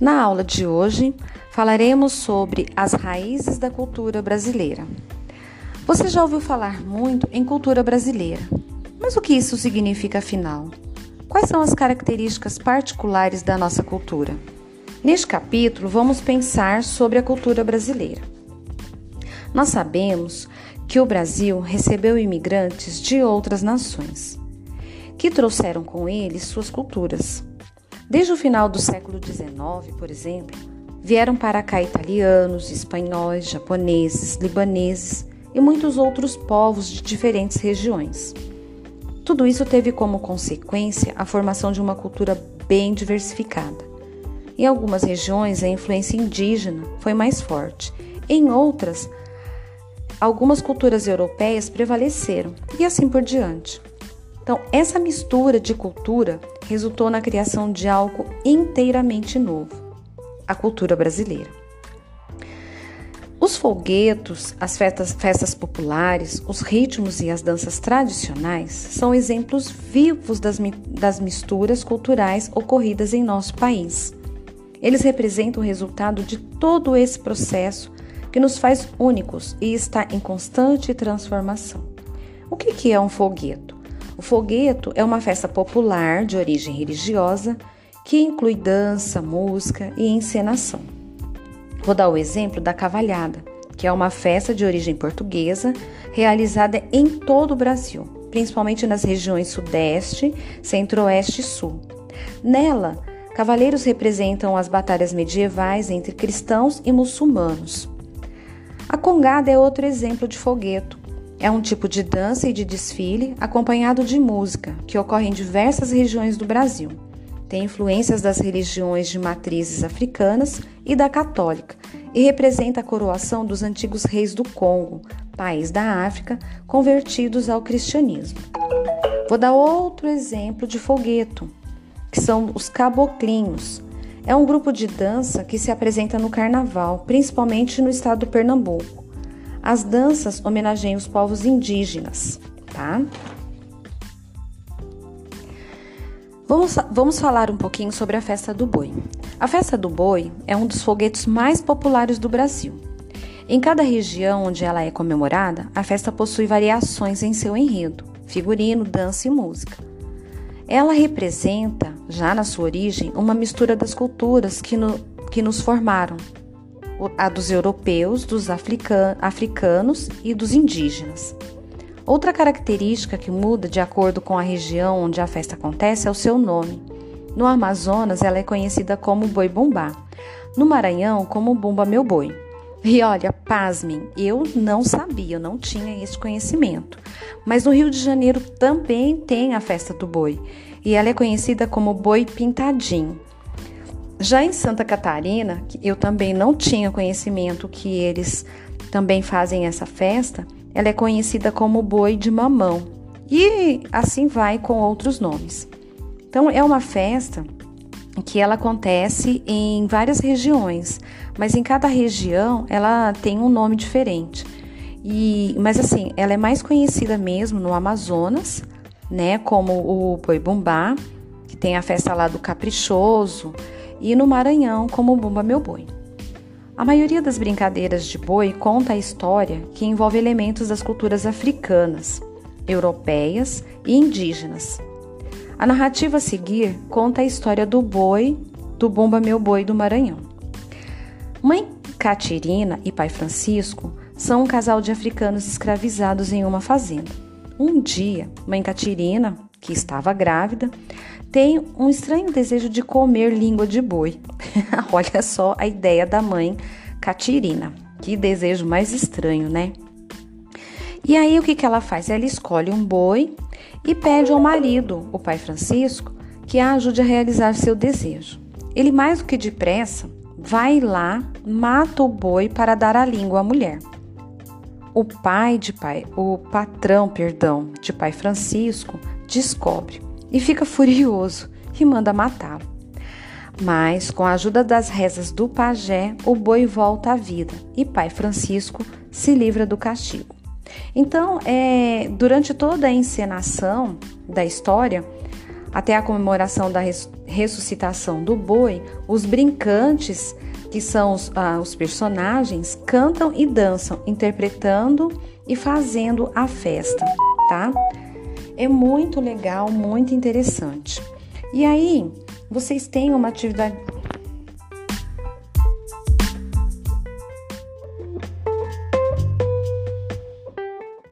Na aula de hoje, falaremos sobre as raízes da cultura brasileira. Você já ouviu falar muito em cultura brasileira, mas o que isso significa afinal? Quais são as características particulares da nossa cultura? Neste capítulo, vamos pensar sobre a cultura brasileira. Nós sabemos que o Brasil recebeu imigrantes de outras nações, que trouxeram com eles suas culturas. Desde o final do século XIX, por exemplo, vieram para cá italianos, espanhóis, japoneses, libaneses e muitos outros povos de diferentes regiões. Tudo isso teve como consequência a formação de uma cultura bem diversificada. Em algumas regiões, a influência indígena foi mais forte, em outras, algumas culturas europeias prevaleceram e assim por diante. Então, essa mistura de cultura resultou na criação de algo inteiramente novo, a cultura brasileira. Os folguetos, as festas, festas, populares, os ritmos e as danças tradicionais são exemplos vivos das, das misturas culturais ocorridas em nosso país. Eles representam o resultado de todo esse processo que nos faz únicos e está em constante transformação. O que é um folgueto? O folgueto é uma festa popular de origem religiosa que inclui dança, música e encenação. Vou dar o exemplo da cavalhada, que é uma festa de origem portuguesa realizada em todo o Brasil, principalmente nas regiões Sudeste, Centro-Oeste e Sul. Nela, cavaleiros representam as batalhas medievais entre cristãos e muçulmanos. A congada é outro exemplo de fogueto. É um tipo de dança e de desfile acompanhado de música que ocorre em diversas regiões do Brasil. Tem influências das religiões de matrizes africanas e da católica e representa a coroação dos antigos reis do Congo, país da África, convertidos ao cristianismo. Vou dar outro exemplo de fogueto, que são os caboclinhos. É um grupo de dança que se apresenta no carnaval, principalmente no estado do Pernambuco. As danças homenageiam os povos indígenas, tá? Vamos, vamos falar um pouquinho sobre a festa do boi. A festa do boi é um dos foguetos mais populares do Brasil. Em cada região onde ela é comemorada, a festa possui variações em seu enredo, figurino, dança e música. Ela representa, já na sua origem, uma mistura das culturas que, no, que nos formaram, a dos europeus, dos africanos e dos indígenas. Outra característica que muda de acordo com a região onde a festa acontece é o seu nome. No Amazonas, ela é conhecida como Boi Bumbá. No Maranhão, como Bumba Meu Boi. E olha, pasmem, eu não sabia, eu não tinha esse conhecimento. Mas no Rio de Janeiro também tem a festa do boi e ela é conhecida como boi pintadinho. Já em Santa Catarina, eu também não tinha conhecimento que eles também fazem essa festa, ela é conhecida como boi de mamão e assim vai com outros nomes. Então é uma festa que ela acontece em várias regiões, mas em cada região ela tem um nome diferente. E, mas assim, ela é mais conhecida mesmo no Amazonas, né, como o Boi Bumbá, que tem a festa lá do Caprichoso, e no Maranhão como Bumba Meu Boi. A maioria das brincadeiras de boi conta a história que envolve elementos das culturas africanas, europeias e indígenas. A narrativa a seguir conta a história do boi, do Bumba Meu Boi do Maranhão. Mãe Catirina e pai Francisco são um casal de africanos escravizados em uma fazenda. Um dia, mãe Catirina, que estava grávida, tem um estranho desejo de comer língua de boi. Olha só a ideia da mãe Catirina. Que desejo mais estranho, né? E aí o que, que ela faz? Ela escolhe um boi e pede ao marido, o pai Francisco, que a ajude a realizar seu desejo. Ele, mais do que depressa, vai lá, mata o boi para dar a língua à mulher. O pai de pai, o patrão, perdão, de pai Francisco, descobre e fica furioso e manda matá-lo. Mas, com a ajuda das rezas do pajé, o boi volta à vida e Pai Francisco se livra do castigo. Então, é, durante toda a encenação da história, até a comemoração da res, ressuscitação do boi, os brincantes, que são os, ah, os personagens, cantam e dançam, interpretando e fazendo a festa, tá? É muito legal, muito interessante. E aí, vocês têm uma atividade,